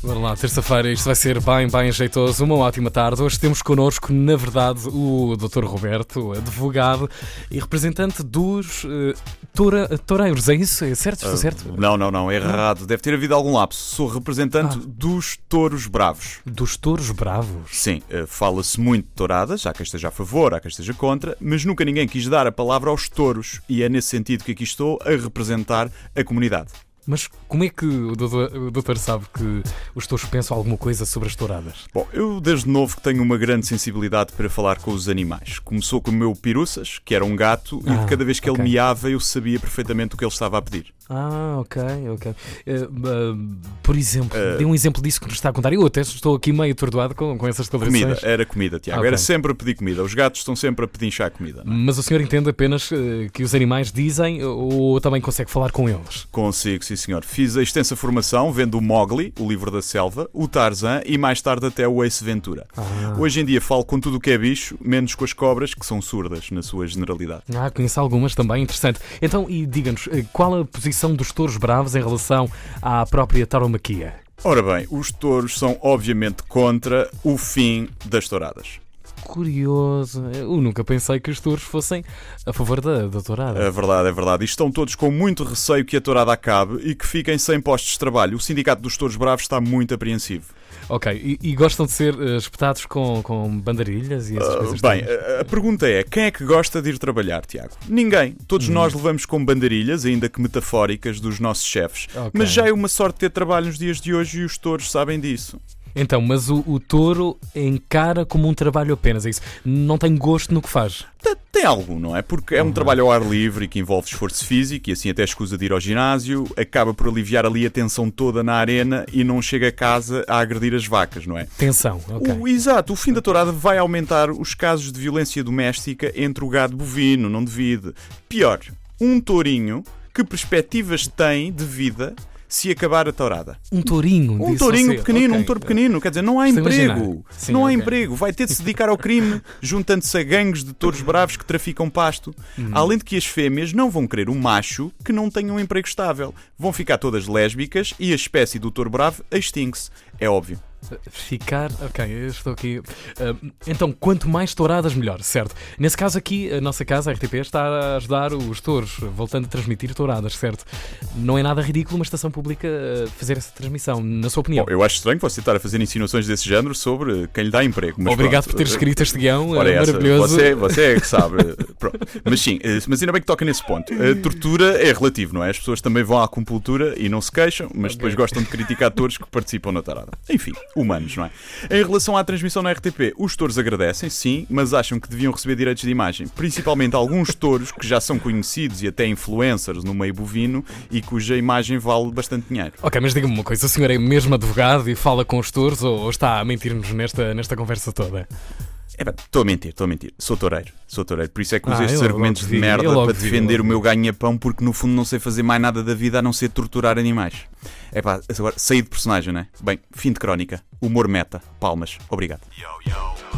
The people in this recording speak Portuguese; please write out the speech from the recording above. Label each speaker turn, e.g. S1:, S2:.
S1: Bora lá, terça-feira, isto vai ser bem, bem jeitoso. Uma ótima tarde. Hoje temos connosco, na verdade, o Dr. Roberto, advogado e representante dos uh, toura, toureiros. É isso? É certo? Estou certo?
S2: Não, não, não, é errado. Deve ter havido algum lapso. Sou representante dos touros bravos.
S1: Dos touros bravos?
S2: Sim, uh, fala-se muito de touradas, há quem esteja a favor, há quem esteja contra, mas nunca ninguém quis dar a palavra aos touros e é nesse sentido que aqui estou a representar a comunidade.
S1: Mas como é que o doutor, o doutor, sabe que os touros pensam alguma coisa sobre as touradas?
S2: Bom, eu desde novo que tenho uma grande sensibilidade para falar com os animais. Começou com o meu piruças, que era um gato, ah, e cada vez que okay. ele miava eu sabia perfeitamente o que ele estava a pedir.
S1: Ah, ok, ok. Uh, uh, por exemplo, uh, dê um exemplo disso que nos está a contar. Eu até estou aqui meio atordoado com, com essas declarações.
S2: Comida, era comida, Tiago. Okay. Era sempre a pedir comida. Os gatos estão sempre a pedinchar comida.
S1: É? Mas o senhor entende apenas que os animais dizem ou também consegue falar com eles?
S2: Consigo, sim senhor. Fiz a extensa formação vendo o Mowgli, o livro da selva, o Tarzan e mais tarde até o Ace Ventura. Ah. Hoje em dia falo com tudo o que é bicho, menos com as cobras, que são surdas na sua generalidade.
S1: Ah, conheço algumas também, interessante. Então, e diga-nos, qual a posição posição dos touros bravos em relação à própria tauromaquia?
S2: Ora bem, os touros são obviamente contra o fim das touradas
S1: curioso. Eu nunca pensei que os touros fossem a favor da, da tourada.
S2: É verdade, é verdade. E estão todos com muito receio que a tourada acabe e que fiquem sem postos de trabalho. O Sindicato dos Touros Bravos está muito apreensivo.
S1: Ok, e, e gostam de ser uh, espetados com, com bandarilhas e essas uh, coisas?
S2: Bem, a, a, pergunta é: quem é que gosta de ir trabalhar, Tiago? Ninguém. Todos hum. nós levamos com bandarilhas, ainda que metafóricas, dos nossos chefes. Okay. Mas já é uma sorte ter trabalho nos dias de hoje e os touros sabem disso.
S1: Então, mas o, o touro encara como um trabalho apenas, é isso? Não tem gosto no que faz?
S2: Tem algum, não é? Porque é um uhum. trabalho ao ar livre que envolve esforço físico e assim até escusa de ir ao ginásio, acaba por aliviar ali a tensão toda na arena e não chega a casa a agredir as vacas, não é?
S1: Tensão, ok.
S2: O, exato, o fim da tourada vai aumentar os casos de violência doméstica entre o gado bovino, não divide. Pior, um tourinho, que perspectivas tem de vida se acabar a tourada.
S1: Um tourinho.
S2: Um tourinho pequenino, okay. um touro pequenino. Quer dizer, não há emprego. Sim, não há okay. emprego. Vai ter de se dedicar ao crime, juntando-se a gangues de touros bravos que traficam pasto. Uhum. Além de que as fêmeas não vão querer um macho que não tenha um emprego estável. Vão ficar todas lésbicas e a espécie do touro bravo extingue-se. É óbvio.
S1: Ficar. Ok, eu estou aqui. Uh, então, quanto mais touradas, melhor, certo? Nesse caso aqui, a nossa casa, a RTP, está a ajudar os touros, voltando a transmitir touradas, certo? Não é nada ridículo uma estação pública fazer essa transmissão, na sua opinião.
S2: Bom, eu acho estranho você estar a fazer insinuações desse género sobre quem lhe dá emprego.
S1: Obrigado
S2: pronto.
S1: por ter escrito este guião Ora, é maravilhoso.
S2: Você, você é que sabe. mas sim, eh, mas ainda bem que toca nesse ponto. A tortura é relativo, não é? As pessoas também vão à acupuntura e não se queixam, mas depois okay. gostam de criticar touros que participam na tourada. Enfim humanos, não é? Em relação à transmissão na RTP, os touros agradecem, sim, mas acham que deviam receber direitos de imagem. Principalmente alguns touros que já são conhecidos e até influencers no meio bovino e cuja imagem vale bastante dinheiro.
S1: Ok, mas diga-me uma coisa: o senhor é mesmo advogado e fala com os touros ou está a mentir-nos nesta, nesta conversa toda?
S2: Estou a mentir, estou a mentir. Sou toureiro, sou toureiro. Por isso é que uso ah, estes argumentos de merda para defender o meu ganha-pão, porque no fundo não sei fazer mais nada da vida a não ser torturar animais. É pá, agora saí de personagem, não é? Bem, fim de crónica. Humor meta. Palmas. Obrigado. Yo, yo.